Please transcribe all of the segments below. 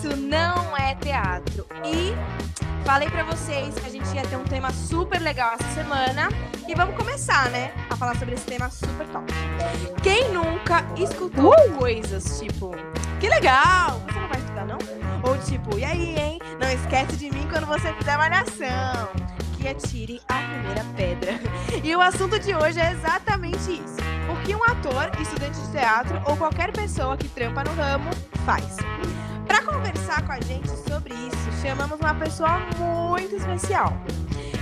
isso não é teatro. E falei para vocês que a gente ia ter um tema super legal essa semana e vamos começar, né, a falar sobre esse tema super top. Quem nunca escutou uh! coisas tipo, que legal, você não vai estudar não? Ou tipo, e aí, hein? Não esquece de mim quando você fizer malhação. Que atire a primeira pedra. E o assunto de hoje é exatamente isso. O que um ator, estudante de teatro ou qualquer pessoa que trampa no ramo faz. Para conversar com a gente sobre isso, chamamos uma pessoa muito especial.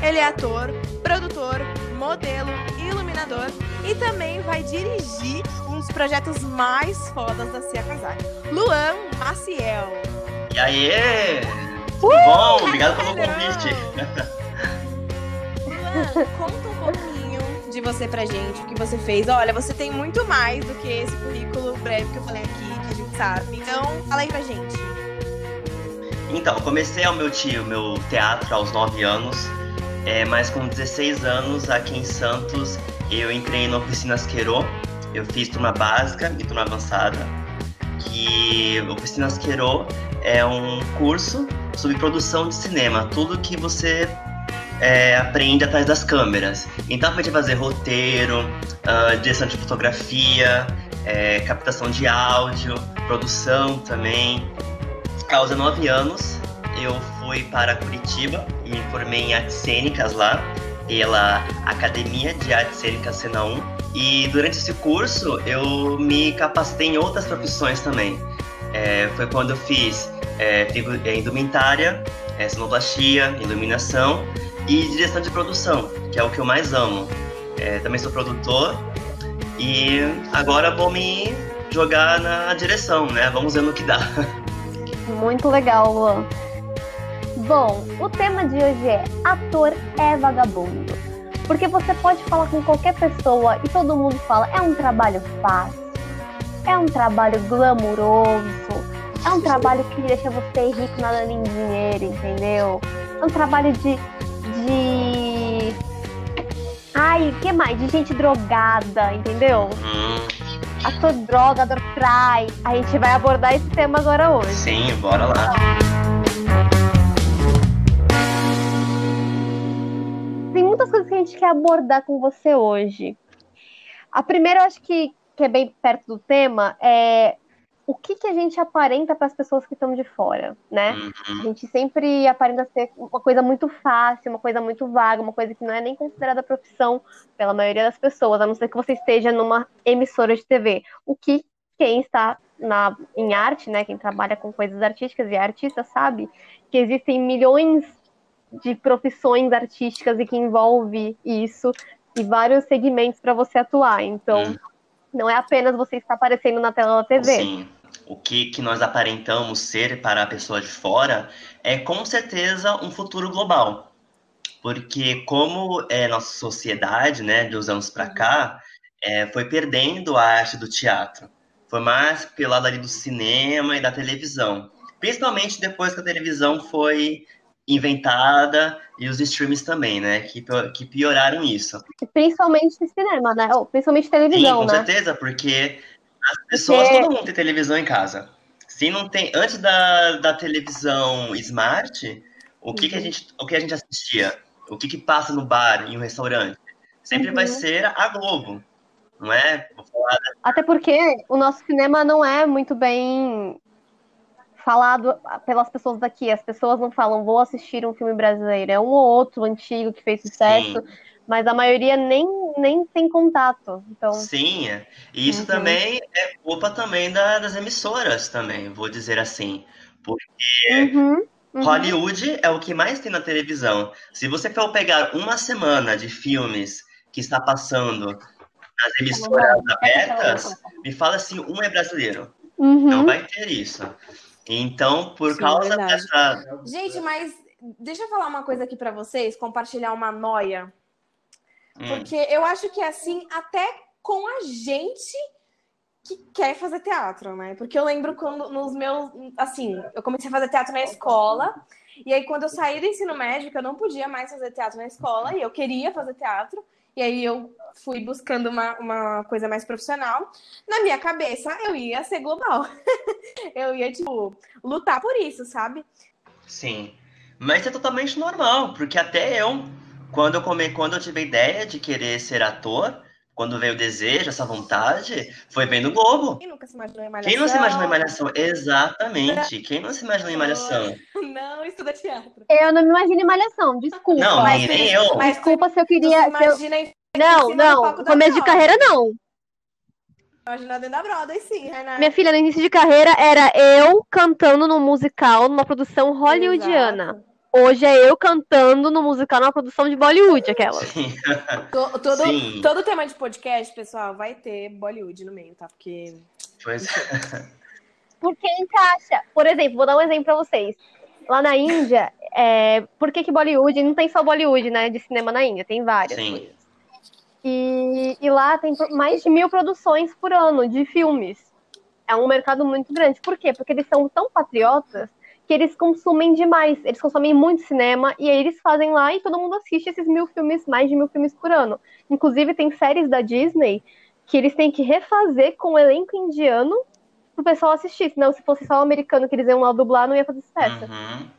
Ele é ator, produtor, modelo, iluminador e também vai dirigir um dos projetos mais fodas da Cia Casar. Luan Maciel. E aí? Tudo uh, bom? Obrigado pelo convite. Luan, conta um pouquinho de você pra gente, o que você fez. Olha, você tem muito mais do que esse currículo breve que eu falei aqui, que sabe. Então, fala aí pra gente. Então, comecei o meu tio, meu teatro aos 9 anos, é, mas com 16 anos, aqui em Santos, eu entrei na oficina Asquerô. Eu fiz turma básica e turma avançada. Que oficina Asquerô é um curso sobre produção de cinema, tudo que você é, aprende atrás das câmeras. Então, a gente vai fazer roteiro, uh, direção de fotografia, é, captação de áudio, produção também. Aos 19 anos, eu fui para Curitiba e me formei em artes cênicas lá, pela Academia de Artes Cênicas Cena 1. E durante esse curso, eu me capacitei em outras profissões também. É, foi quando eu fiz é, é indumentária, é, sonoplastia, iluminação e direção de produção, que é o que eu mais amo. É, também sou produtor e agora vou me jogar na direção, né? Vamos ver no que dá. Muito legal, Luan. Bom, o tema de hoje é Ator é Vagabundo. Porque você pode falar com qualquer pessoa e todo mundo fala: é um trabalho fácil, é um trabalho glamuroso, é um trabalho que deixa você rico nadando em dinheiro, entendeu? É um trabalho de. de. Ai, o que mais? De gente drogada, entendeu? Ator droga, ator trai. A gente vai abordar esse tema agora hoje. Sim, bora lá. Tem muitas coisas que a gente quer abordar com você hoje. A primeira, eu acho que, que é bem perto do tema, é o que, que a gente aparenta para as pessoas que estão de fora, né? Uhum. A gente sempre aparenta ser uma coisa muito fácil, uma coisa muito vaga, uma coisa que não é nem considerada profissão pela maioria das pessoas, a não ser que você esteja numa emissora de TV. O que quem está na, em arte, né, quem trabalha com coisas artísticas e é artista sabe que existem milhões de profissões artísticas e que envolve isso e vários segmentos para você atuar. Então, uhum. não é apenas você estar aparecendo na tela da TV. Sim o que, que nós aparentamos ser para a pessoa de fora, é com certeza um futuro global. Porque como é nossa sociedade, né, de uns anos para cá, é, foi perdendo a arte do teatro. Foi mais pelo lado ali do cinema e da televisão. Principalmente depois que a televisão foi inventada e os streams também, né? Que, que pioraram isso. Principalmente cinema, né? Ou principalmente televisão, Sim, com né? certeza, porque as pessoas, todo mundo tem televisão em casa. Se não tem, antes da, da televisão smart, o que, uhum. que a uhum. gente, o que a gente assistia? O que que passa no bar, em um restaurante? Sempre uhum. vai ser a Globo, não é? Até porque o nosso cinema não é muito bem falado pelas pessoas daqui. As pessoas não falam, vou assistir um filme brasileiro. É um ou outro antigo que fez sucesso. Sim mas a maioria nem, nem tem contato. Então... Sim, é. e isso uhum. também é culpa também da, das emissoras também, vou dizer assim. Porque uhum. Uhum. Hollywood é o que mais tem na televisão. Se você for pegar uma semana de filmes que está passando nas emissoras abertas, me fala se um é brasileiro. Uhum. Não vai ter isso. Então, por Sim, causa dessa. Gente, mas deixa eu falar uma coisa aqui para vocês, compartilhar uma noia Hum. Porque eu acho que é assim até com a gente que quer fazer teatro, né? Porque eu lembro quando nos meus. Assim, eu comecei a fazer teatro na escola. E aí, quando eu saí do ensino médio, eu não podia mais fazer teatro na escola, e eu queria fazer teatro. E aí eu fui buscando uma, uma coisa mais profissional. Na minha cabeça, eu ia ser global. eu ia, tipo, lutar por isso, sabe? Sim. Mas é totalmente normal, porque até eu, quando eu come, quando eu tive a ideia de querer ser ator, quando veio o desejo, essa vontade, foi bem no Globo. Quem nunca se imaginou em Malhação? Quem não se imaginou em Malhação? Exatamente. Quem não se imaginou em Malhação? Não, estuda teatro. Eu não me imagino em malhação, desculpa. Não, mas, nem, eu. Mas desculpa se eu queria. Tu se eu- em Não, não. Começo de carreira, não. Imagina dentro da Broadway, sim, Renan. Minha filha, no início de carreira era eu cantando num musical numa produção hollywoodiana. Exato. Hoje é eu cantando no musical numa produção de Bollywood, aquela. Sim. To- Todo, Sim. todo tema de podcast, pessoal, vai ter Bollywood no meio, tá? Porque. Pois Porque encaixa. Por exemplo, vou dar um exemplo pra vocês. Lá na Índia, é, por que, que Bollywood? Não tem só Bollywood, né? De cinema na Índia, tem várias. Sim. coisas. E, e lá tem mais de mil produções por ano de filmes. É um mercado muito grande. Por quê? Porque eles são tão patriotas que eles consumem demais. Eles consomem muito cinema e aí eles fazem lá e todo mundo assiste esses mil filmes, mais de mil filmes por ano. Inclusive, tem séries da Disney que eles têm que refazer com o elenco indiano pro pessoal assistir. Senão, se fosse só o americano que eles iam lá dublar, não ia fazer sucesso. Uhum.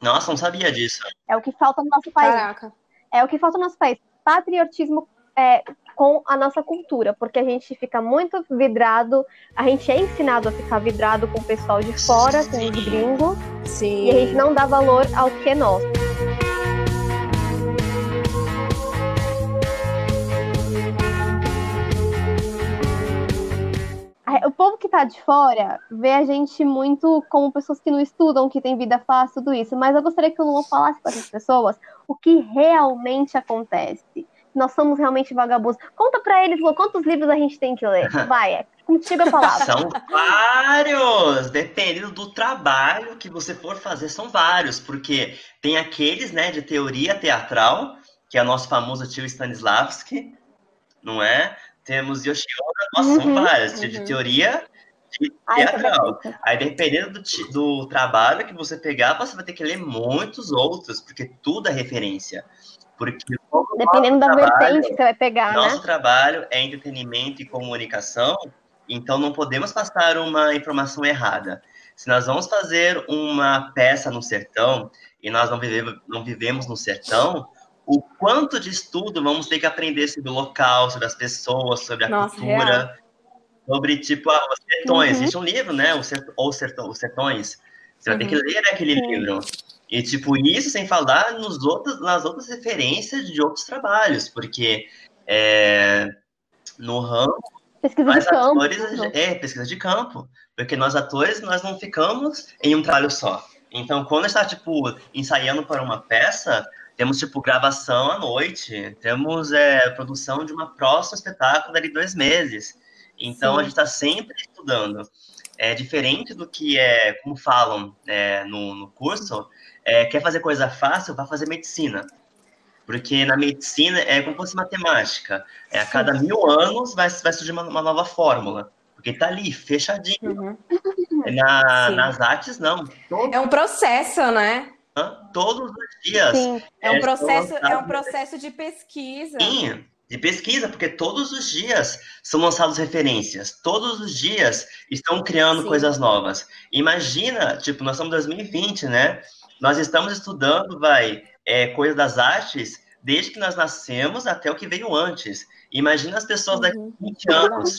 Nossa, não sabia disso. É o que falta no nosso país. Caraca. É o que falta no nosso país. Patriotismo é, com a nossa cultura, porque a gente fica muito vidrado, a gente é ensinado a ficar vidrado com o pessoal de fora, com os gringos, Sim. e a gente não dá valor ao que é nosso. É, O povo que tá de fora vê a gente muito como pessoas que não estudam, que têm vida fácil, tudo isso. Mas eu gostaria que o Luan falasse para essas pessoas o que realmente acontece. Nós somos realmente vagabundos. Conta pra eles, Luan, quantos livros a gente tem que ler. Vai, é contigo a palavra. São vários! Dependendo do trabalho que você for fazer, são vários, porque tem aqueles, né, de teoria teatral, que é o nosso famoso tio Stanislavski, não é? Temos Yoshioda, nossa, são Uhum, vários, de, de uhum. teoria de Ai, teatral. delícia. Aí, dependendo do, do trabalho que você pegar, você vai ter que ler muitos outros, porque tudo é referência. Porque Dependendo da nosso trabalho- vertente que você vai pegar, nosso né? trabalho é entretenimento e comunicação, então não podemos passar uma informação errada. Se nós vamos fazer uma peça no sertão e nós não, vive- não vivemos no sertão, o quanto de estudo vamos ter que aprender sobre o local, sobre as pessoas, sobre a Nossa, cultura, sobre tipo ah, os sertões. Uhum. Existe um livro, né? O ou sertão, os sertões. Você vai ter que Uhum. ler aquele Sim. livro. E tipo isso sem falar nos outros, nas outras referências de outros trabalhos, porque é, no ramo Pesquisa de campo. atores é pesquisa de campo, porque nós atores nós não ficamos em um trabalho só. Então quando está tipo ensaiando para uma peça temos tipo gravação à noite, temos é, produção de uma próxima espetáculo dali dois meses. Então Sim. a gente está sempre estudando. É diferente do que é como falam é, no, no curso, é, quer fazer coisa fácil, vai fazer medicina. Porque na medicina é como se fosse matemática. É, a cada mil anos vai, vai surgir uma, uma nova fórmula. Porque tá ali, fechadinho. Uhum. Na, Sim. nas artes, não. Todo- É um processo, né? todos os dias. Sim. É um É, processo, é um processo de pesquisa. Sim, de pesquisa, porque todos os dias são lançadas referências. Todos os dias estão criando Sim. coisas novas. Imagina, tipo, nós estamos em 2020, né? Nós estamos estudando, vai, é, coisa das artes desde que nós nascemos até o que veio antes. Imagina as pessoas daqui a Uhum. 20 anos,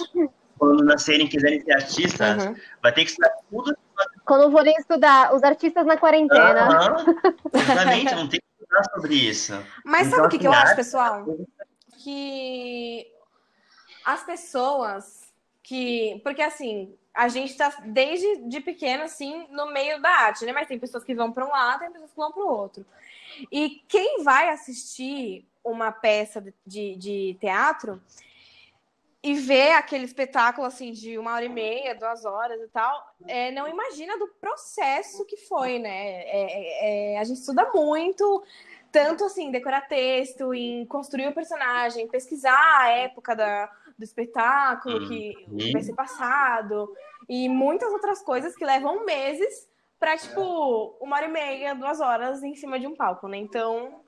quando nascerem e quiserem ser artistas, Uhum. vai ter que estudar tudo. Quando forem estudar os artistas na quarentena. Aham, Exatamente, não tem que estudar sobre isso. Mas Então, sabe o que, que eu assim, acho, arte- pessoal? Que as pessoas que. Porque assim, a gente tá desde de pequeno, assim, no meio da arte, né? Mas tem pessoas que vão para um lado, tem pessoas que vão para o outro. E quem vai assistir uma peça de- de, de teatro e ver aquele espetáculo assim de uma hora e meia, duas horas e tal, é, não imagina do processo que foi, né? É, é, é, a gente estuda muito, tanto assim, decorar texto, em construir o personagem, pesquisar a época da, do espetáculo que, que vai ser passado, e muitas outras coisas que levam meses para, tipo, uma hora e meia, duas horas em cima de um palco, né? Então,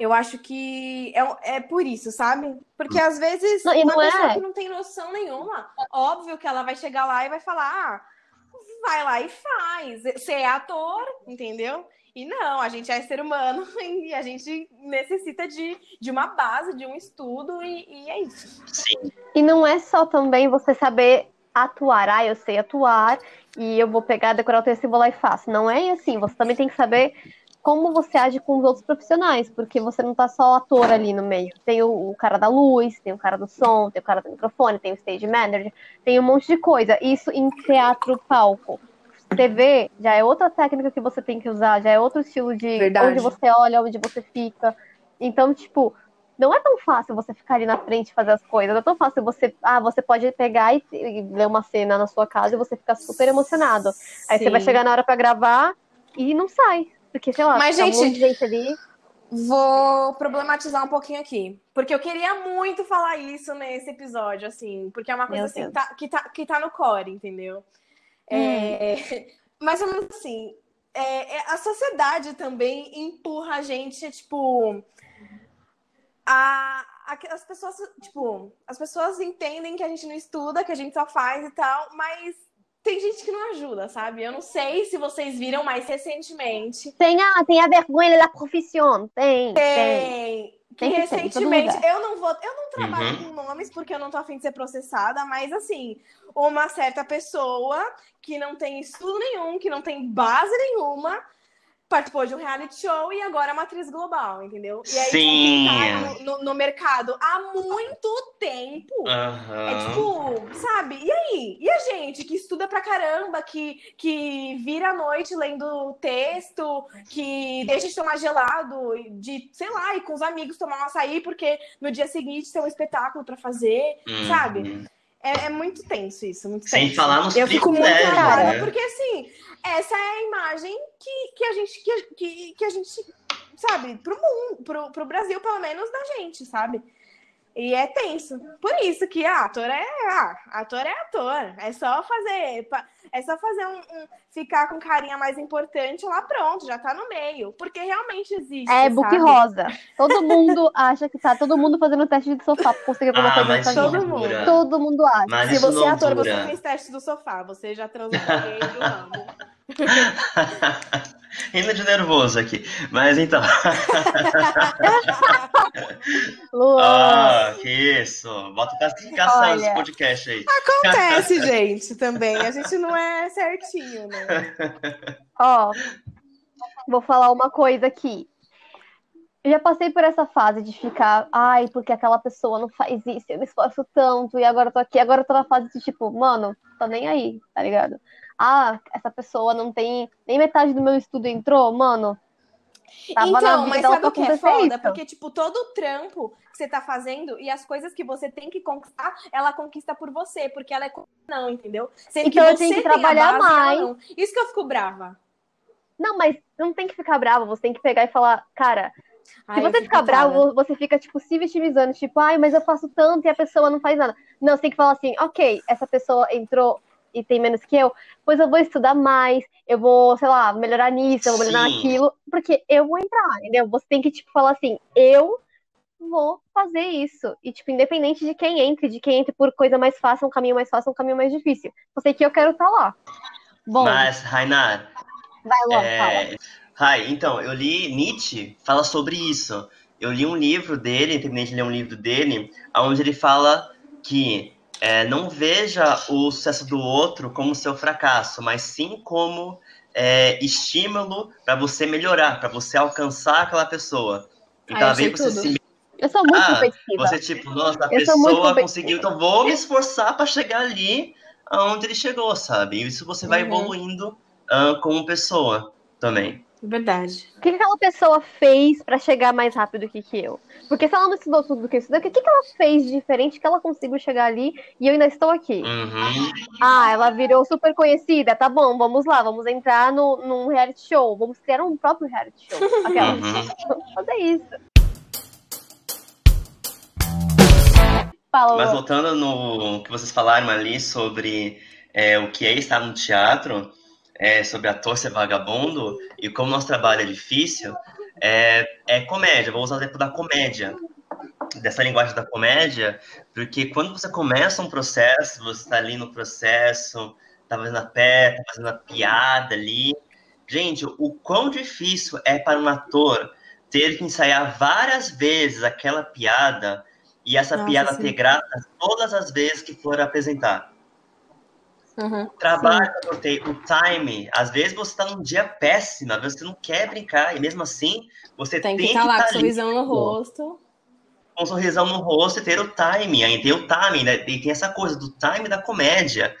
Eu acho que é, é por isso, sabe? Porque às vezes Não, uma não pessoa é- que não tem noção nenhuma, óbvio que ela vai chegar lá e vai falar, ah, vai lá e faz. Você é ator, entendeu? E não, a gente é ser humano e a gente necessita de, de uma base, de um estudo, e, e é isso. Sim. E não é só também você saber atuar. Ah, eu sei atuar e eu vou pegar, decorar o texto e vou lá e faço. Não é assim. Você também tem que saber como você age com os outros profissionais, porque você não tá só ator ali no meio. Tem o, o cara da luz, tem o cara do som, tem o cara do microfone, tem o stage manager, tem um monte de coisa. Isso em teatro palco. TV já é outra técnica que você tem que usar, já é outro estilo de Verdade. onde você olha, onde você fica. Então, tipo, não é tão fácil você ficar ali na frente e fazer as coisas. Não é tão fácil você. Ah, você pode pegar e, e ler uma cena na sua casa e você fica super emocionado. Aí você vai Sim. chegar na hora pra gravar e não sai. Porque, sei lá, Mas, tá um gente, monte de gente ali. Vou problematizar um pouquinho aqui. Porque eu queria muito falar isso nesse episódio, assim, porque é uma coisa assim, Deus. tá- que, tá, que tá no core, entendeu? É, mais ou menos assim. é, é, a sociedade também empurra a gente, tipo. A, a- as pessoas, tipo, as pessoas entendem que a gente não estuda, que a gente só faz e tal, mas tem gente que não ajuda, sabe? Eu não sei se vocês viram mais recentemente. Tem a, tem a vergonha da profissão. Tem, tem. Tem. Que recentemente, eu não vou, eu não trabalho Uhum. com nomes porque eu não tô afim de ser processada, mas assim, uma certa pessoa que não tem estudo nenhum, que não tem base nenhuma, participou de um reality show e agora é uma atriz global, entendeu? E aí, Sim. tá no, no- no mercado há muito tempo. É Aham. tipo, sabe? E aí? E a gente que estuda pra caramba, que, que vira a noite lendo texto, que deixa de tomar gelado, de, sei lá, e com os amigos tomar um açaí, porque no dia seguinte tem um espetáculo pra fazer, Uhum. sabe? É, é muito tenso isso, muito Sem tenso. falar nos Eu fico muito abalada, né? porque assim, essa é a imagem que, que a gente, que, que, que a gente, sabe, pro mundo, pro, pro Brasil, pelo menos, da gente, sabe? E é tenso. Por isso que ah, ator é ah, ator é ator. É só fazer. É só fazer um, um- ficar com carinha mais importante lá, pronto, já tá no meio. Porque realmente existe. É book sabe? rosa. Todo mundo acha que tá todo mundo fazendo teste de sofá pra conseguir alguma Ah, coisa mas. Todo mundo. Todo mundo acha. Mas Se você é ator, dura. você fez teste do sofá, você já transou do ramo. Rindo de nervoso aqui. Mas então. Luan. Ah, que isso. Bota classificação Olha. nesse podcast aí. Acontece, gente, também. A gente não é certinho, né? Ó, vou falar uma coisa aqui. Eu já passei por essa fase de ficar, ai, porque aquela pessoa não faz isso, eu me esforço tanto, e agora eu tô aqui, agora eu tô na fase de tipo, mano, tô nem aí, tá ligado? Ah, essa pessoa não tem nem metade do meu estudo entrou, mano. Tava então, mas sabe o que é foda? isso. Porque, tipo, todo o trampo que você tá fazendo e as coisas que você tem que conquistar, ela conquista por você, porque ela é. Não, entendeu? Sendo Então eu tenho que tem a trabalhar base mais. Isso que eu fico brava. Não, mas não tem que ficar bravo, você tem que pegar e falar, cara, Ai, Se eu você ficar bravo, você fica, tipo, se vitimizando, tipo, ai, mas eu faço tanto e a pessoa não faz nada. Não, você tem que falar assim, ok, essa pessoa entrou e tem menos que eu, pois eu vou estudar mais, eu vou, sei lá, melhorar nisso, eu vou melhorar Sim. naquilo, porque eu vou entrar, entendeu? Você tem que, tipo, falar assim, eu vou fazer isso. E, tipo, independente de quem entre, de quem entre por coisa mais fácil, um caminho mais fácil, um caminho mais difícil. Eu sei que eu quero estar lá. Bom, Mas, Rainar, vai fala. é... Então, eu li Nietzsche, fala sobre isso. Eu li um livro dele, terminei de ler um livro dele, onde ele fala que é, não veja o sucesso do outro como seu fracasso, mas sim como é, estímulo para você melhorar, para você alcançar aquela pessoa. Então, achei de você tudo. se Eu sou muito Ah, competitiva. Você, tipo, nossa, a Eu pessoa conseguiu, então vou me esforçar para chegar ali aonde ele chegou, sabe? E isso você vai Uhum. evoluindo ah, como pessoa também. Verdade. O que, pessoa fez pra chegar mais rápido que, que eu? Porque se ela não estudou tudo que eu estudei, o que, que ela fez de diferente que ela conseguiu chegar ali e eu ainda estou aqui? Uhum. Ah, ela virou super conhecida. Tá bom, vamos lá, vamos entrar no, num reality show. Vamos criar um próprio reality show. Aquela. Uhum. Vamos fazer isso. Fala, Mas voltando no que vocês falaram ali sobre é, o que é estar no teatro, é, sobre ator ser vagabundo e como nosso trabalho é difícil, é, é comédia. Vou usar o exemplo da comédia, dessa linguagem da comédia, porque quando você começa um processo, você está ali no processo, tá fazendo a pé, tá fazendo a piada ali. Gente, o quão difícil é para um ator ter que ensaiar várias vezes aquela piada e essa Nossa, piada sim. ter graça todas as vezes que for apresentar. Uhum, Trabalho, o time. Às vezes você está num dia péssimo, às vezes você não quer brincar, e mesmo assim você tem, tem que estar tá lá com sorrisão no rosto. Com um sorrisão no rosto e ter o time. Aí tem o time, né? E tem essa coisa do time da comédia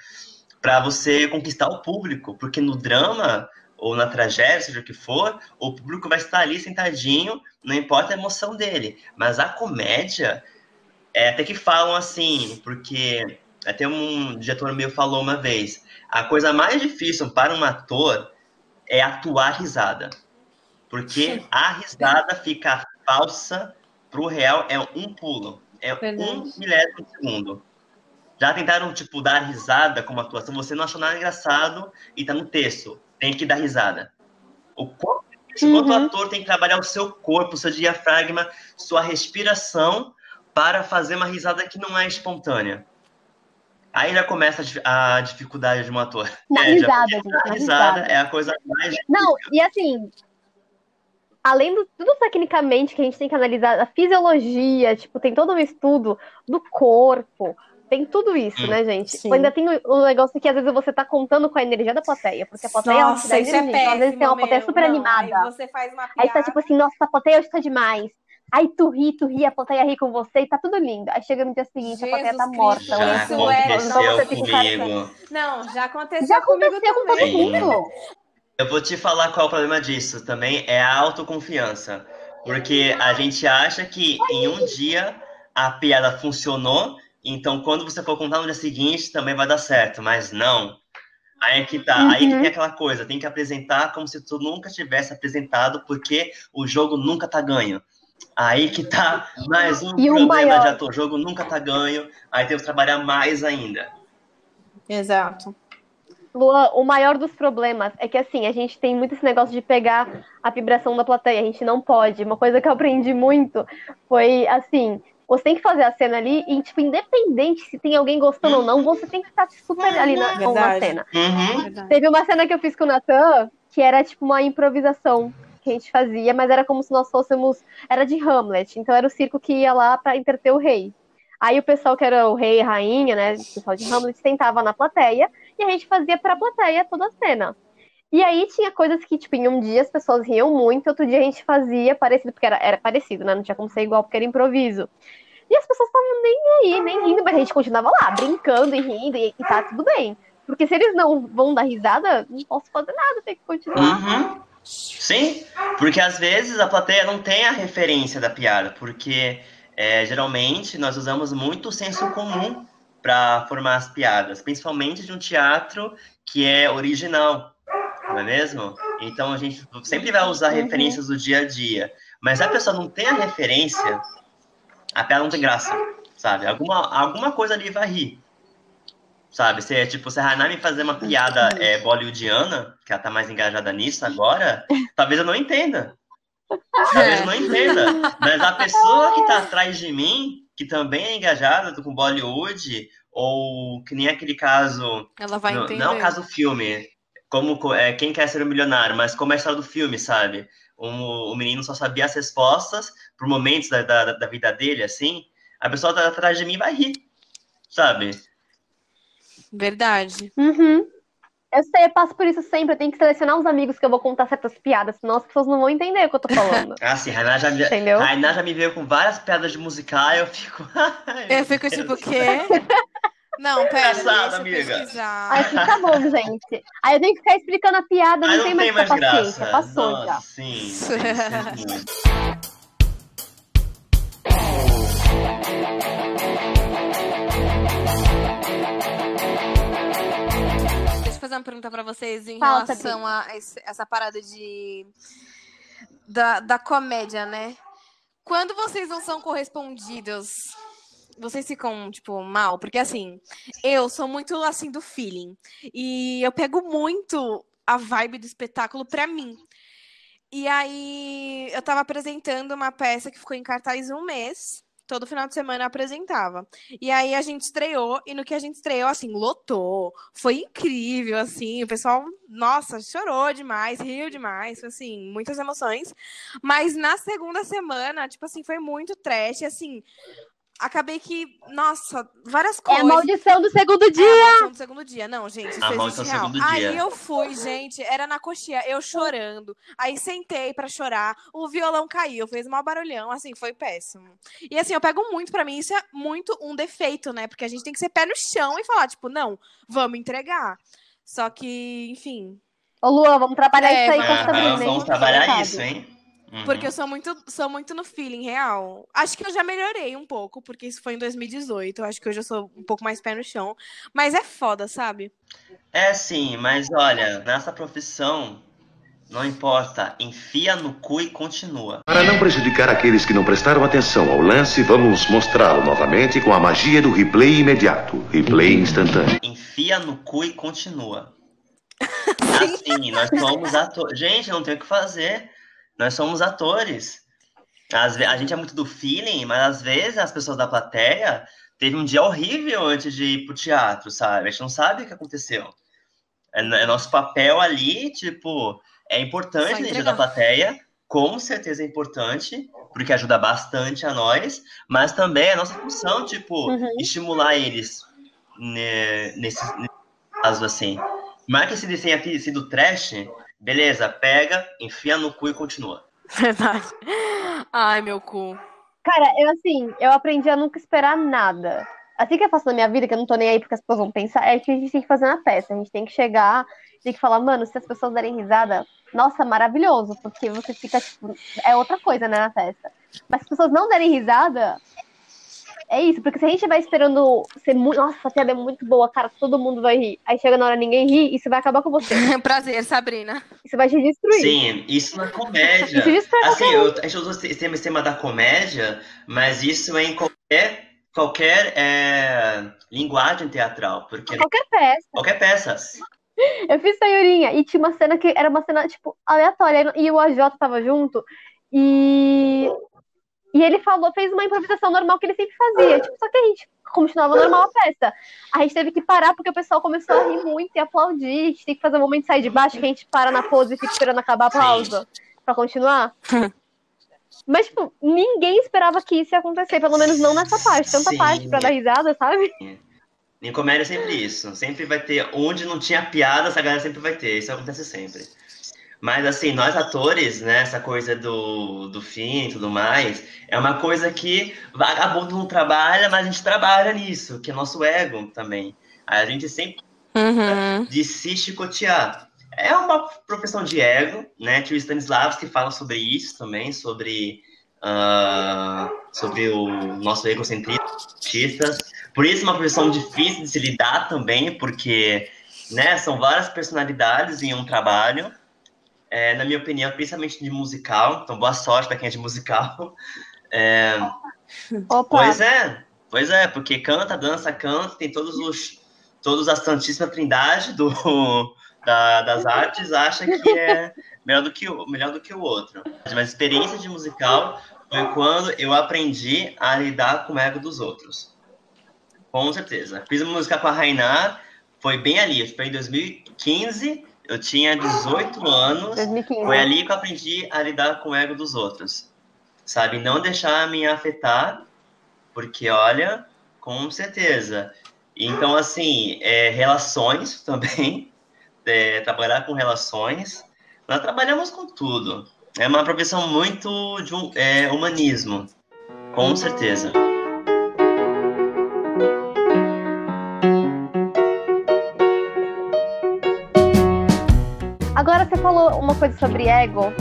para você conquistar o público, porque no drama ou na tragédia, seja o que for, o público vai estar ali sentadinho, não importa a emoção dele. Mas a comédia, é até que falam assim, porque até um diretor meu falou uma vez, a coisa mais difícil para um ator é atuar risada. Porque a risada fica falsa pro real é um pulo. É Verdade. um milésimo de segundo. Já tentaram, tipo, dar risada como atuação, você não achou nada engraçado e tá no texto. Tem que dar risada. O corpo, uhum. ator tem que trabalhar o seu corpo, o seu diafragma, sua respiração para fazer uma risada que não é espontânea. Aí já começa a dificuldade de um ator. Na é, risada, gente. Na risada, é a coisa mais. Não, e assim, além do tudo tecnicamente que a gente tem que analisar, a fisiologia, tipo, tem todo um estudo do corpo, tem tudo isso, hum, né, gente? Sim. Ainda tem o, o, negócio que às vezes você tá contando com a energia da plateia, porque a plateia nossa, é isso é péssimo, então, às vezes tem uma plateia super não, animada. Aí você faz uma piada. Aí tá tipo assim, nossa, a plateia hoje tá demais. Aí tu ri, tu ri, a plateia ri com você e tá tudo lindo. Aí chega no dia seguinte, Jesus a plateia tá morta. Já isso é... aconteceu comigo. Não, já aconteceu Já aconteceu com todo mundo. Eu vou te falar qual é o problema disso também, é a autoconfiança. Porque a gente acha que em um dia a piada funcionou então, quando você for contar no dia seguinte, também vai dar certo, mas não. Aí é que tá, uhum. aí que tem aquela coisa, tem que apresentar como se tu nunca tivesse apresentado, porque o jogo nunca tá ganho. Aí que tá mais um e problema maior... de ator, jogo nunca tá ganho, aí temos que trabalhar mais ainda. Exato. Luan, o maior dos problemas é que assim, a gente tem muito esse negócio de pegar a vibração da plateia, a gente não pode. Uma coisa que eu aprendi muito foi assim, você tem que fazer a cena ali e, tipo, independente se tem alguém gostando ou não, você tem que estar super ali na, na cena. Uhum. Teve uma cena que eu fiz com o Natan, que era, tipo, uma improvisação que a gente fazia, mas era como se nós fôssemos. Era de Hamlet, então era o circo que ia lá para interter o rei. Aí o pessoal que era o rei e rainha, né, o pessoal de Hamlet, sentava na plateia e a gente fazia pra plateia toda a cena. E aí tinha coisas que, tipo, em um dia as pessoas riam muito, outro dia a gente fazia parecido, porque era, era parecido, né? Não tinha como ser igual, porque era improviso. E as pessoas estavam nem aí, nem rindo, mas a gente continuava lá, brincando e rindo, e, e tá tudo bem. Porque se eles não vão dar risada, não posso fazer nada, tem que continuar. Uhum. Sim, porque às vezes a plateia não tem a referência da piada, porque é, geralmente nós usamos muito o senso comum para formar as piadas, principalmente de um teatro que é original não é mesmo? Então a gente sempre vai usar uhum. referências do dia a dia. Mas a pessoa não tem a referência, a piada não tem graça, sabe? Alguma, alguma coisa ali vai rir. Sabe? Se, tipo, se a Hanami fazer uma piada é, bollywoodiana, que ela tá mais engajada nisso agora, talvez eu não entenda. Talvez eu não entenda. Mas a pessoa que tá atrás de mim, que também é engajada com Bollywood, ou que nem aquele caso. Ela vai entender. Não é o caso filme, como é, quem quer ser um milionário, mas como é a história do filme, sabe? Um, o menino só sabia as respostas por momentos da, da, da vida dele, assim. A pessoa tá atrás de mim vai rir, sabe? Verdade. Uhum. Eu sei, eu passo por isso sempre. Eu tenho que selecionar os amigos que eu vou contar certas piadas, senão as pessoas não vão entender o que eu tô falando. ah, sim, a Rainá já me, Entendeu? A já me veio com várias piadas de musical e eu fico. eu fico tipo, o quê? Não, pera, Engraçado, amiga. Aí tá bom, gente. Aí eu tenho que ficar explicando a piada, não, não tem mais, mais paciência. Passou Nossa, já. Sim. Deixa eu fazer uma pergunta pra vocês em Fala, relação a esse, essa parada de da, da comédia, né? Quando vocês não são correspondidos vocês ficam, tipo, mal? Porque, assim, eu sou muito, assim, do feeling. E eu pego muito a vibe do espetáculo pra mim. E aí eu tava apresentando uma peça que ficou em cartaz um mês. Todo final de semana apresentava. E aí a gente estreou, e no que a gente estreou, assim, lotou. Foi incrível, assim. O pessoal, nossa, chorou demais, riu demais. Assim, muitas emoções. Mas na segunda semana, tipo assim, foi muito trash. Assim, acabei que, nossa, várias coisas. É a maldição do segundo dia. É a maldição do segundo dia. Não, gente, isso A maldição do real. segundo Aí dia. eu fui, gente, era na coxinha, eu chorando. Aí sentei pra chorar, o violão caiu, fez um barulhão, assim, foi péssimo. E assim, eu pego muito pra mim, isso é muito um defeito, né? Porque a gente tem que ser pé no chão e falar, tipo, não, vamos entregar. Só que, enfim, Ô, Luan, vamos trabalhar É, isso aí com a vamos- vamos trabalhar isso, hein? Uhum. Porque eu sou muito, sou muito no feeling real. Acho que eu já melhorei um pouco, porque isso foi em 2018. Eu acho que hoje eu sou um pouco mais pé no chão. Mas é foda, sabe? É sim, mas olha, nessa profissão, não importa, enfia no cu e continua. Para não prejudicar aqueles que não prestaram atenção ao lance, vamos mostrá-lo novamente com a magia do replay imediato, replay instantâneo. Enfia no cu e continua. Assim, nós somos atores. Gente, não tem o que fazer. Nós somos atores. Às A gente é muito do feeling, mas às vezes as pessoas da plateia teve um dia horrível antes de ir pro teatro, sabe? A gente não sabe o que aconteceu. É, é nosso papel ali, tipo, é importante entregar. da plateia, com certeza é importante, porque ajuda bastante a nós, mas também é nossa função, tipo, Uhum. estimular eles né, nesse, nesse caso assim. Mas que esse desenho tenha sido trash, beleza, pega, enfia no cu e continua. Verdade. Ai, meu cu. Cara, eu assim, eu aprendi a nunca esperar nada. Assim que eu faço na minha vida, que eu não tô nem aí porque as pessoas vão pensar, é que a gente tem que fazer na peça. A gente tem que chegar, tem que falar, mano, se as pessoas derem risada, nossa, maravilhoso, porque você fica, tipo, é outra coisa, né, na festa. Mas se as pessoas não derem risada, é isso, porque se a gente vai esperando ser muito, nossa, a piada é muito boa, cara, todo mundo vai rir. Aí chega na hora ninguém ri, isso vai acabar com você. Prazer, Sabrina. Isso vai te destruir. Sim, isso na comédia. Isso destrói Assim, eu, a gente usou esse tema, esse tema da comédia, mas isso é em qualquer, qualquer é, linguagem teatral, porque Qualquer peça. qualquer peça. Eu fiz Sayurinha e tinha uma cena que era uma cena, tipo, aleatória. E o AJ tava junto e. E ele falou, fez uma improvisação normal que ele sempre fazia. Tipo, só que a gente continuava normal a festa. A gente teve que parar porque o pessoal começou a rir muito e aplaudir. A gente tem que fazer um momento de sair de baixo que a gente para na pose e fica esperando acabar a pausa pra continuar. Mas, tipo, ninguém esperava que isso ia acontecer, pelo menos não nessa parte. Tanta Sim. parte pra dar risada, sabe? Em comédia é sempre isso. Sempre vai ter. Onde não tinha piada, essa galera sempre vai ter. Isso acontece sempre. Mas assim, nós atores, né, essa coisa do, do fim e tudo mais, é uma coisa que vagabundo não trabalha, mas a gente trabalha nisso, que é nosso ego também. A gente sempre Uhum. de se chicotear. É uma profissão de ego, né? Tio Stanislavski fala sobre isso também, sobre, ah, sobre o nosso egocentrismo. Por isso é uma profissão difícil de se lidar também, porque né, são várias personalidades em um trabalho. É, na minha opinião, principalmente de musical. Então, boa sorte para quem é de musical. É, Opa. Pois é, pois é, porque canta, dança, canta, tem todos os todos a Santíssima Trindade do, da- das artes acha que é melhor do que o melhor do que o outro. Mas experiência de musical foi quando eu aprendi a lidar com o ego dos outros. Com certeza. Fiz uma música com a Rainá, foi bem ali, foi em 2015, eu tinha 18 anos. 2015. Foi ali que eu aprendi a lidar com o ego dos outros. Sabe? Não deixar me afetar, porque olha, com certeza. Então, assim, é, relações também, é, trabalhar com relações. Nós trabalhamos com tudo. É uma profissão muito de um, é, humanismo, com certeza. Falou uma coisa sobre ego.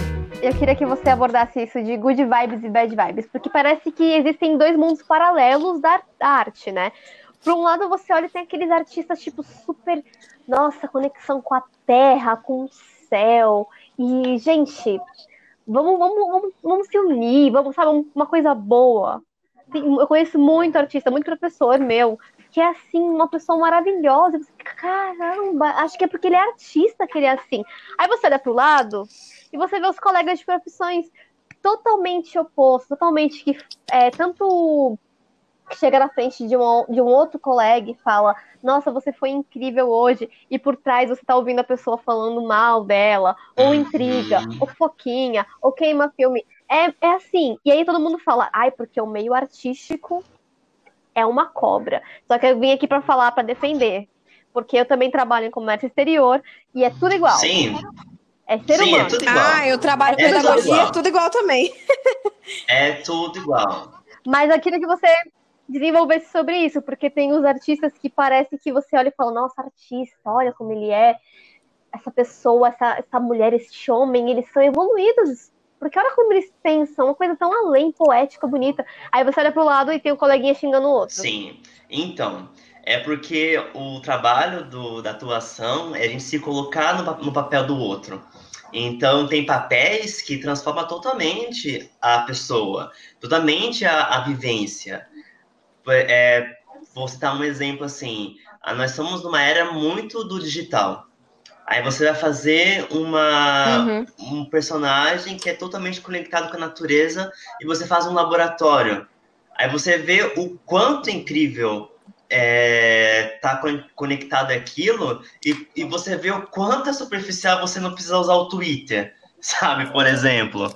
Eu queria que você abordasse isso de good vibes e bad vibes, porque parece que existem dois mundos paralelos da arte, né? Por um lado, você olha e tem aqueles artistas, tipo, super. Nossa, conexão com a terra, com o céu. E, gente, vamos, vamos, vamos, vamos se unir, vamos, sabe, uma coisa boa. Eu conheço muito artista, muito professor meu, que é assim, uma pessoa maravilhosa. Você caramba, acho que é porque ele é artista que ele é assim. Aí você olha pro lado e você vê os colegas de profissões totalmente opostos, totalmente que é, tanto chega na frente de um, de um outro colega e fala: Nossa, você foi incrível hoje, e por trás você tá ouvindo a pessoa falando mal dela, ou intriga, uhum. ou foquinha, ou queima filme. É, é assim. E aí todo mundo fala: Ai, porque o meio artístico é uma cobra. Só que eu vim aqui para falar, para defender. Porque eu também trabalho em comércio exterior e é tudo igual. Sim. É ser Sim, é humano. É tudo igual. Ah, eu trabalho é pedagogia, é tudo igual também. É tudo igual. Mas queria que você desenvolvesse sobre isso, porque tem os artistas que parece que você olha e fala, nossa, artista, olha como ele é, essa pessoa, essa, essa mulher, este homem, eles são evoluídos. Porque olha como eles pensam, uma coisa tão além, poética, bonita. Aí você olha pro lado e tem um coleguinha xingando o outro. Sim. Então, é porque o trabalho do, da atuação é a gente se colocar no, no papel do outro. Então, tem papéis que transformam totalmente a pessoa, totalmente a, a vivência. É, vou citar um exemplo assim: ah, nós estamos numa era muito do digital. Aí você vai fazer uma, uhum. um personagem que é totalmente conectado com a natureza e você faz um laboratório. Aí você vê o quanto incrível é, tá conectado aquilo e, e você vê o quanto é superficial você não precisa usar o Twitter, sabe, por exemplo.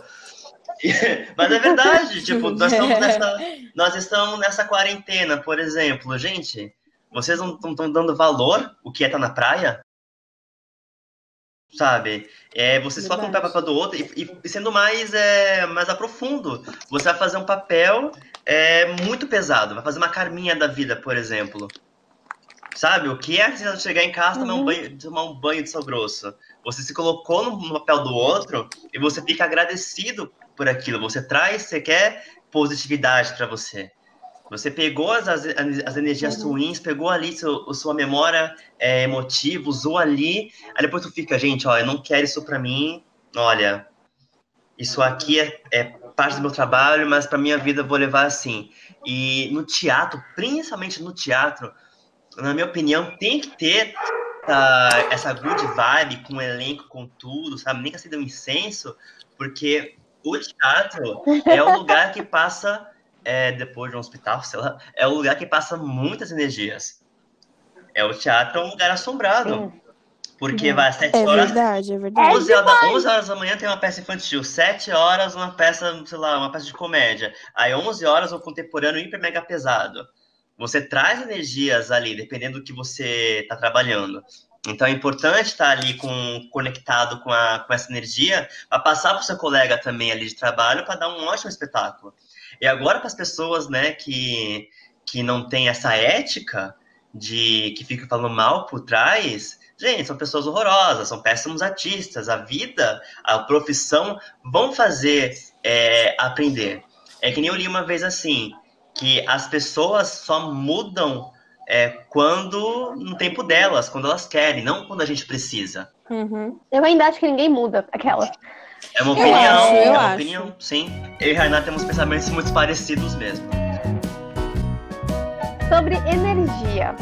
Mas é verdade, tipo, nós estamos, nessa, nós estamos nessa quarentena, por exemplo. Gente, vocês não estão dando valor o que é estar tá na praia? Sabe? É, você só um papel do outro e, e, sendo mais, é, mais aprofundo. Você vai fazer um papel é, muito pesado. Vai fazer uma carminha da vida, por exemplo. Sabe? O que é você chegar em casa e tomar, um uhum. banho, tomar um banho de sal grosso? Você se colocou no papel do outro e você fica agradecido por aquilo. Você traz, você quer positividade para você. Você pegou as, as, as energias uhum. ruins, pegou ali seu, sua memória é, emotiva, usou ali, aí depois tu fica, gente, ó, eu não quero isso para mim, olha, isso aqui é, é parte do meu trabalho, mas para minha vida eu vou levar assim. E no teatro, principalmente no teatro, na minha opinião, tem que ter uh, essa good vibe com o elenco, com tudo, sabe? Nem que seja um incenso, porque o teatro é o lugar que passa, é, depois de um hospital, sei lá, é o lugar que passa muitas energias. É o teatro é um lugar assombrado. Sim. Porque vai às 7 é horas. Verdade, é verdade. 11 horas, 11 horas da manhã tem uma peça infantil, 7 horas uma peça, sei lá, uma peça de comédia. Aí 11 horas um contemporâneo hiper mega pesado. Você traz energias ali, dependendo do que você está trabalhando. Então é importante estar ali com, conectado com, a, com essa energia para passar para o seu colega também ali de trabalho para dar um ótimo espetáculo. E agora para as pessoas né, que, que não têm essa ética de que ficam falando mal por trás, gente, são pessoas horrorosas, são péssimos artistas. A vida, a profissão vão fazer é, aprender. É que nem eu li uma vez assim, que as pessoas só mudam é, quando no tempo delas, quando elas querem, não quando a gente precisa. Uhum. Eu ainda acho que ninguém muda aquela. É uma opinião, acho, é uma acho. opinião, sim. Eu e Renato temos pensamentos muito parecidos mesmo. Sobre energia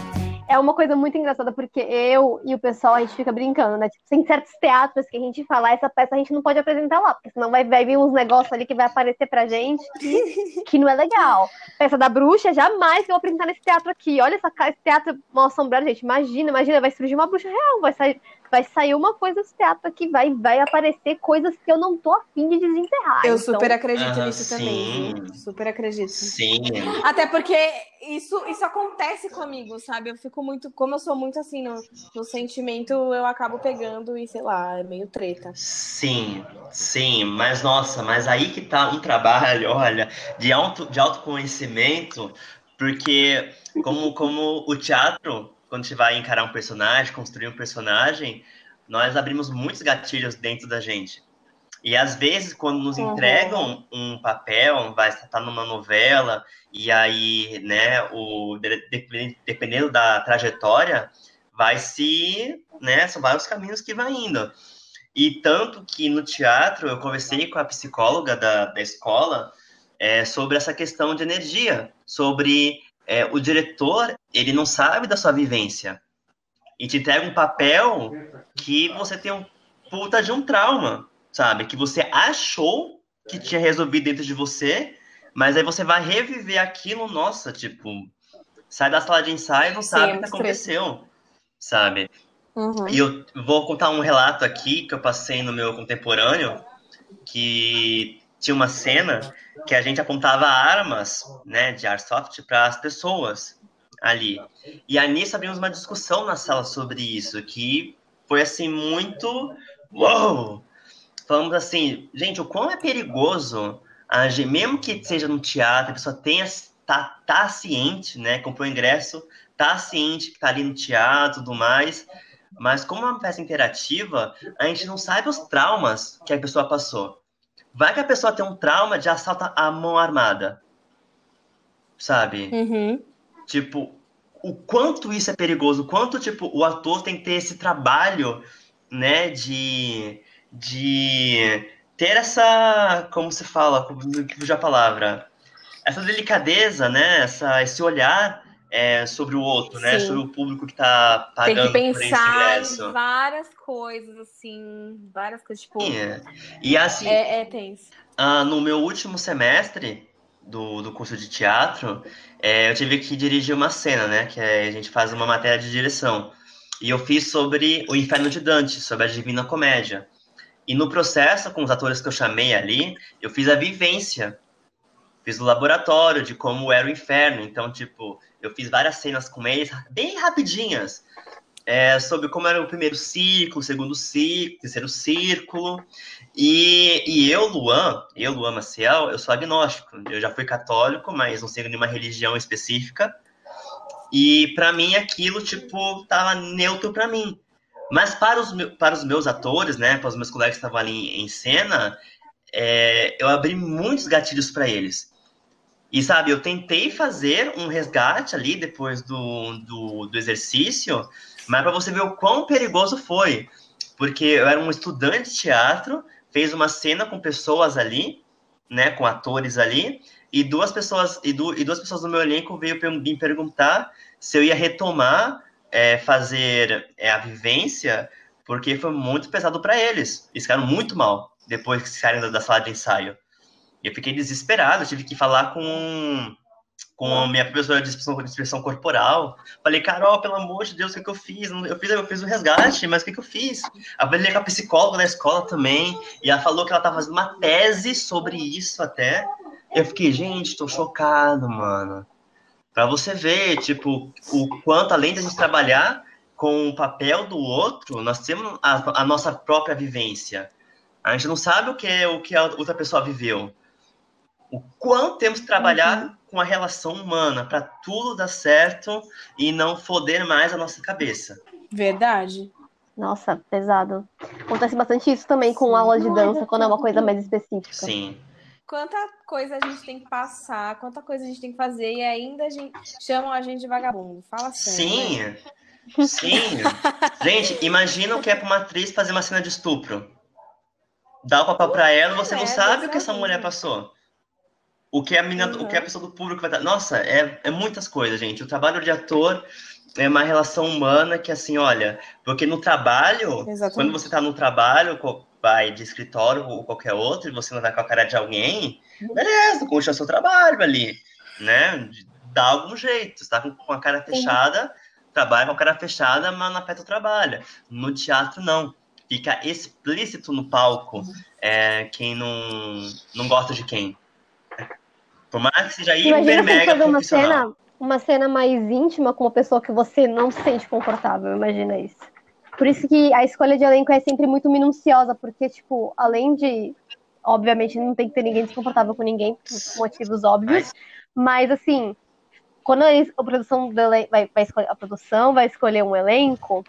é uma coisa muito engraçada, porque eu e o pessoal, a gente fica brincando, né? Tipo, tem certos teatros que a gente fala, essa peça a gente não pode apresentar lá, porque senão vai, vai vir uns negócios ali que vai aparecer pra gente que, que não é legal. Peça da bruxa, jamais que eu vou apresentar nesse teatro aqui. Olha essa, esse teatro mal assombrado, gente. Imagina, imagina, vai surgir uma bruxa real, vai sair vai sair uma coisa desse teatro que vai, vai aparecer coisas que eu não tô afim de desenterrar. Eu então... super acredito nisso sim. também. Super acredito. Sim. Até porque isso, isso acontece comigo, sabe? Eu fico muito, como eu sou muito assim no, no sentimento, eu acabo pegando e sei lá, é meio treta. Sim, sim, mas nossa, mas aí que tá um trabalho, olha, de, auto, de autoconhecimento, porque como, como o teatro quando a gente vai encarar um personagem, construir um personagem, nós abrimos muitos gatilhos dentro da gente. E às vezes, quando nos uhum. entregam um papel, vai estar numa novela, e aí, né, o, dependendo da trajetória, vai se, né, são vários caminhos que vai indo. E tanto que no teatro, eu conversei com a psicóloga da, da escola é, sobre essa questão de energia, sobre é, o diretor ele não sabe da sua vivência. e te entrega um papel que você tem um puta de um trauma, sabe? Que você achou que tinha resolvido dentro de você, mas aí você vai reviver aquilo, nossa, tipo, sai da sala de ensaio e não Sim, sabe o que aconteceu, sabe? Uhum. E eu vou contar um relato aqui que eu passei no meu contemporâneo, que tinha uma cena que a gente apontava armas, né, de airsoft para as pessoas ali. E a Anissa abrimos uma discussão na sala sobre isso, que foi assim muito uou! Falamos assim, gente, o quão é perigoso agir, mesmo que seja no teatro, a pessoa tenha tá, tá ciente, né, comprou o ingresso, tá ciente que tá ali no teatro, tudo mais, mas como é uma peça interativa, a gente não sabe os traumas que a pessoa passou. Vai que a pessoa tem um trauma de assalto à mão armada. Sabe? Uhum. Tipo, o quanto isso é perigoso, o quanto, tipo, o ator tem que ter esse trabalho, né, de, de ter essa, como se fala, como já a palavra, essa delicadeza, né, essa, esse olhar é, sobre o outro, né? Sim. Sobre o público que está pagando Tem que pensar em várias coisas, assim, várias coisas, tipo... É. E assim... É, é tenso. Ah, no meu último semestre do, do curso de teatro, é, eu tive que dirigir uma cena, né? Que é, a gente faz uma matéria de direção. E eu fiz sobre o Inferno de Dante, sobre a Divina Comédia. E no processo, com os atores que eu chamei ali, eu fiz a vivência. Fiz o laboratório de como era o inferno. Então, tipo, eu fiz várias cenas com eles, bem rapidinhas, é, sobre como era o primeiro ciclo, segundo ciclo, terceiro círculo. E, e eu, Luan, eu, Luan Maciel, eu sou agnóstico. Eu já fui católico, mas não sigo nenhuma religião específica. E para mim aquilo, tipo, tava neutro para mim. Mas para os, para os meus atores, né, para os meus colegas que estavam ali em cena, é, eu abri muitos gatilhos para eles. E sabe, eu tentei fazer um resgate ali depois do, do, do exercício, mas para você ver o quão perigoso foi. Porque eu era um estudante de teatro, fez uma cena com pessoas ali, né, com atores ali, e duas pessoas e, du, e duas pessoas do meu elenco veio me perguntar se eu ia retomar é, fazer é, a vivência, porque foi muito pesado para eles. Eles ficaram muito mal depois que saíram da, sala de ensaio. Eu fiquei desesperado, tive que falar com, com a minha professora de expressão, de expressão corporal. Falei, Carol, pelo amor de Deus, o que, que eu fiz? Eu fiz, eu fiz o resgate, mas o que, que eu fiz? Falei com a psicóloga da escola também, e ela falou que ela estava fazendo uma tese sobre isso até. Eu fiquei, gente, tô chocado, mano. Pra você ver, tipo, o quanto, além de a gente trabalhar com o papel do outro, nós temos a, a nossa própria vivência. A gente não sabe o que é o que a outra pessoa viveu o quanto temos que trabalhar uhum. com a relação humana para tudo dar certo e não foder mais a nossa cabeça. Verdade. Nossa, pesado. Acontece bastante isso também com aula de dança, quando é uma coisa mais específica. Sim. Quanta coisa a gente tem que passar, quanta coisa a gente tem que fazer e ainda a gente chamam a gente de vagabundo. Fala sério. Sim. Né? Sim. gente, imagina o que é para uma atriz fazer uma cena de estupro. Dá o papel para ela, você não é, sabe o que essa mulher passou. O que a menina, uhum. o que a pessoa do público vai dar. Nossa, é, é muitas coisas, gente. O trabalho de ator é uma relação humana que, assim, olha, porque no trabalho, Exatamente. quando você está no trabalho, vai de escritório ou qualquer outro, e você não vai com a cara de alguém, uhum. beleza, continua seu trabalho ali, né? Dá algum jeito. Você tá com a cara fechada, uhum. trabalha com a cara fechada, mas não afeta o trabalho. No teatro, não. Fica explícito no palco uhum. é, quem não, não gosta de quem. Por mais que seja hiper mega fazer uma cena, uma cena mais íntima com uma pessoa que você não se sente confortável, imagina isso. Por isso que a escolha de elenco é sempre muito minuciosa, porque, tipo, além de. Obviamente, não tem que ter ninguém desconfortável com ninguém, por motivos óbvios. Mas, assim, quando a produção, vai, vai escolher, a produção vai escolher um elenco,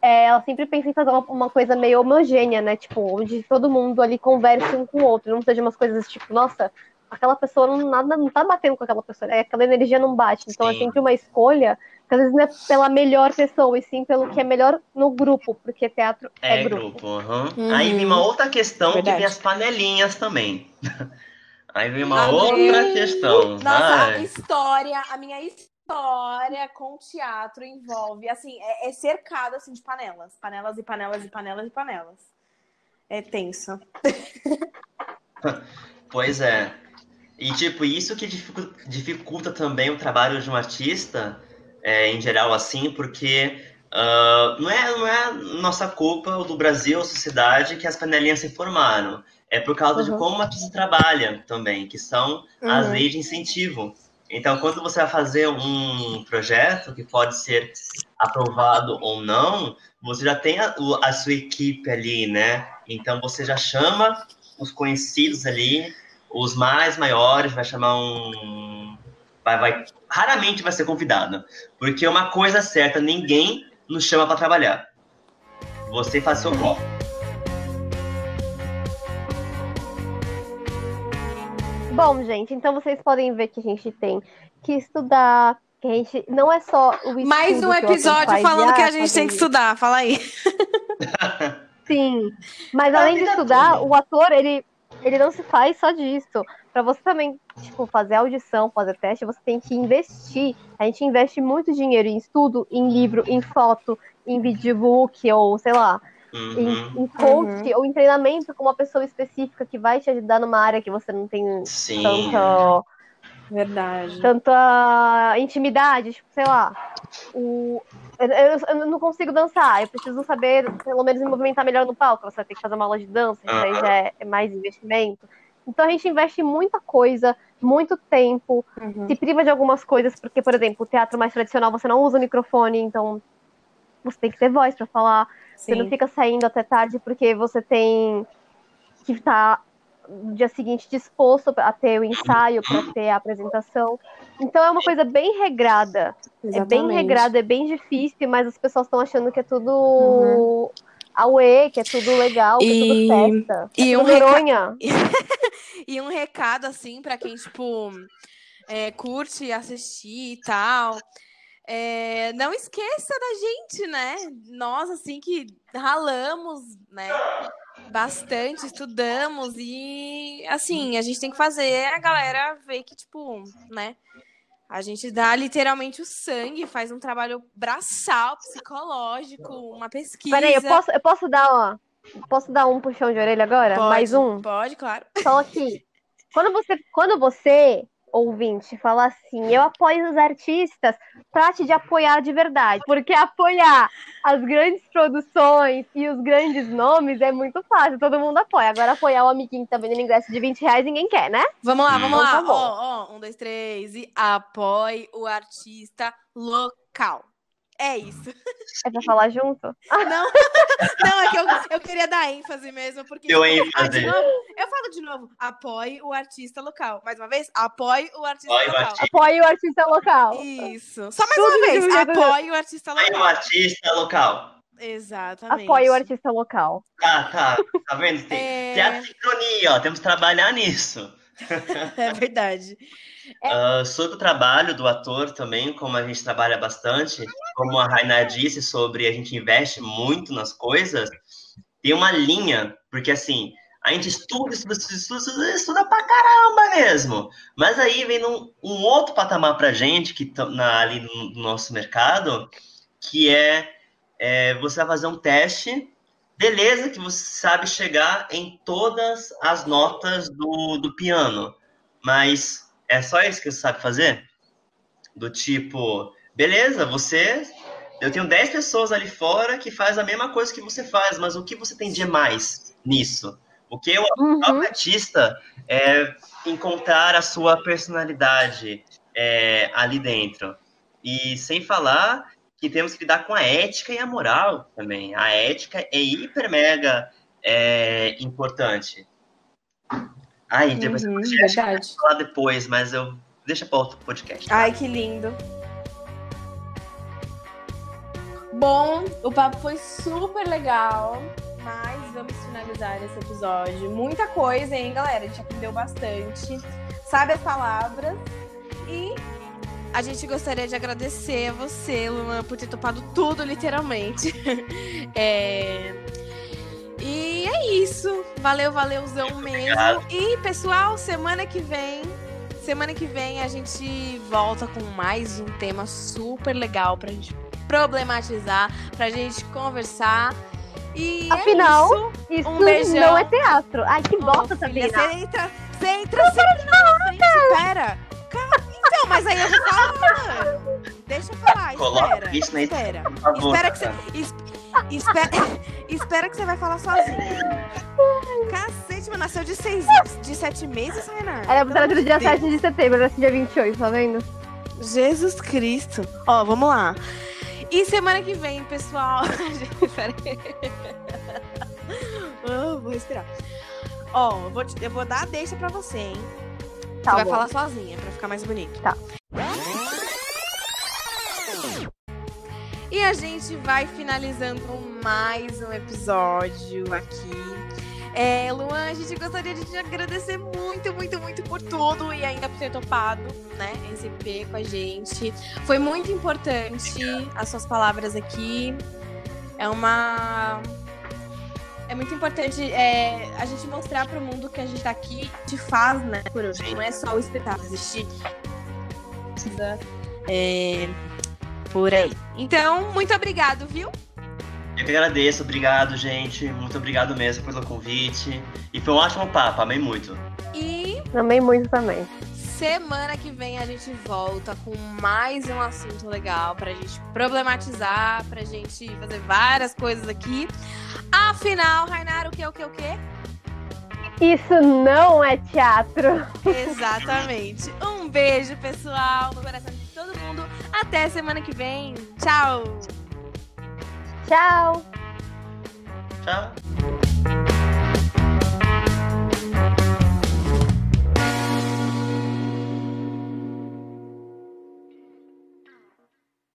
é, ela sempre pensa em fazer uma, uma, coisa meio homogênea, né? Tipo, onde todo mundo ali converse um com o outro. Não seja umas coisas tipo, nossa, aquela pessoa não, nada, não tá batendo com aquela pessoa, é, aquela energia não bate. Então é sim. é sempre uma escolha, que às vezes não é pela melhor pessoa, e sim pelo que é melhor no grupo, porque teatro é, é grupo. grupo uhum. Uhum. Aí vem uma outra questão Verdade. que vem as panelinhas também. Aí vem uma outra questão. Nossa, Ai. a história, a minha história com teatro envolve, assim, é, é cercado assim, de panelas. Panelas e panelas e panelas e panelas. É tenso. Pois é. E, tipo, isso que dificulta também o trabalho de um artista, é, em geral, assim, porque uh, não, é, não é nossa culpa, do Brasil, sociedade, que as panelinhas se formaram. É por causa uhum. de como o artista trabalha também, que são uhum. as leis de incentivo. Então, quando você vai fazer um projeto que pode ser aprovado ou não, você já tem a, a sua equipe ali, né? Então, você já chama os conhecidos ali, os mais maiores, vai chamar um. Vai, vai, raramente vai ser convidado. Porque uma coisa certa, ninguém nos chama para trabalhar. Você faz seu corpo. Bom, gente, então vocês podem ver que a gente tem que estudar, que a gente não é só o Mais um episódio falando que a gente tem que estudar, fala aí. Sim, mas além de estudar, o ator, ele ele não se faz só disso. Para você também, tipo, fazer audição, fazer teste, você tem que investir. A gente investe muito dinheiro em estudo, em livro, em foto, em videobook, ou sei lá, uhum. em, em coach, uhum. ou em treinamento com uma pessoa específica que vai te ajudar numa área que você não tem Sim. tanto. Verdade. Tanta intimidade, tipo, sei lá. O, eu, eu, eu, não consigo dançar, eu preciso saber, pelo menos, me movimentar melhor no palco. Você vai ter que fazer uma aula de dança, isso aí já é, é, mais investimento. Então a gente investe muita coisa, muito tempo, uhum. se priva de algumas coisas, porque, por exemplo, o teatro mais tradicional você não usa microfone, então você tem que ter voz para falar. Sim. Você não fica saindo até tarde porque você tem que estar no dia seguinte disposto a ter o ensaio, para ter a apresentação. Então é uma coisa bem regrada. Exatamente. É bem regrada, é bem difícil, mas as pessoas estão achando que é tudo uhum. Aue, que é tudo legal, que e... é tudo festa. E é um reca... e um recado, assim, para quem, tipo, é, curte assistir e tal. É, não esqueça da gente, né? Nós, assim, que ralamos, né? Bastante, estudamos e, assim, a gente tem que fazer a galera ver que, tipo, né? A gente dá literalmente o sangue, faz um trabalho braçal, psicológico, uma pesquisa. Peraí, eu posso, eu posso dar, ó, posso dar um puxão de orelha agora? Pode, Mais um? Pode, claro. Só que, quando você, quando você ouvinte fala assim: eu apoio os artistas, trate de apoiar de verdade. Porque apoiar as grandes produções e os grandes nomes é muito fácil, todo mundo apoia. Agora, apoiar o amiguinho que tá vendendo ingresso de 20 reais, ninguém quer, né? Vamos lá, vamos então, lá. Tá ó, ó, um, dois, três. E apoie o artista local. É isso. É pra falar junto? Não, não é que eu, eu queria dar ênfase mesmo, porque. Eu ênfase. Eu falo de novo, apoie o artista local. Mais uma vez, apoie o artista apoie local. O artista. Apoie o artista local. Isso. Só mais Tudo uma vez, apoie o artista local. Apoie o artista local. Exatamente. Apoie o artista local. Tá, tá. Tá vendo? Tem, é... tem a sincronia, ó. Temos que trabalhar nisso. É verdade. Uh, sobre o trabalho do ator também, como a gente trabalha bastante, como a Raina disse sobre a gente investe muito nas coisas, tem uma linha, porque assim, a gente estuda, estuda, estuda, estuda, estuda pra caramba mesmo. Mas aí vem um, um outro patamar pra gente, que tá na, ali no, no, nosso mercado, que é, é você vai fazer um teste beleza que você sabe chegar em todas as notas do, do piano, mas é só isso que você sabe fazer? Do tipo, beleza, você. Eu tenho 10 pessoas ali fora que faz a mesma coisa que você faz, mas o que você tem de mais nisso? O que o uhum. artista é encontrar a sua personalidade é, ali dentro. E sem falar que temos que lidar com a ética e a moral também. A ética é hiper mega é, importante. Ai, depois uhum, eu falar depois, mas eu deixa para outro podcast. Tá? Ai, que lindo. Bom, o papo foi super legal, mas vamos finalizar esse episódio. Muita coisa, hein, galera? A gente aprendeu bastante, sabe as palavras e a gente gostaria de agradecer a você, Luan, por ter topado tudo, literalmente. é... E é isso. Valeu, valeuzão mesmo. Obrigado. E, pessoal, semana que vem. Semana que vem a gente volta com mais um tema super legal pra gente problematizar, pra gente conversar. E é Afinal, é isso, isso um não é teatro. Ai, que bosta, oh, Sabrina. Você entra, você entra sempre na frente, espera. Então, mas aí eu vou falar. Deixa eu falar, espera. Isso espera. espera que você. Espera, espera que você vai falar sozinha. Cacete, mas nasceu de seis de sete meses, Renato. Ela é no dia Deus. 7 de setembro, nasceu dia 28, tá vendo? Jesus Cristo. Ó, vamos lá. E semana que vem, pessoal. Pera aí. Oh, vou respirar. Ó, oh, vou, eu vou dar a deixa pra você, hein? Tá você bom. vai falar sozinha, pra ficar mais bonito. Tá. A gente vai finalizando mais um episódio aqui. É, Luan, a gente gostaria de te agradecer muito, muito, muito por tudo e ainda por ter topado, né, esse EP com a gente. Foi muito importante as suas palavras aqui. É uma é muito importante é, a gente mostrar para o mundo que a gente está aqui te faz, né? Por hoje. Não é só o espetáculo, existe é, por aí. Então, muito obrigado, viu? Eu que agradeço, obrigado, gente. Muito obrigado mesmo pelo convite. E foi um ótimo papo, amei muito. E. Amei muito também. Semana que vem a gente volta com mais um assunto legal pra gente problematizar, pra gente fazer várias coisas aqui. Afinal, Rainara, o que, o que, o que? Isso não é teatro. Exatamente. Um beijo, pessoal, no coração de todo mundo. Até semana que vem. Tchau. Tchau. Tchau.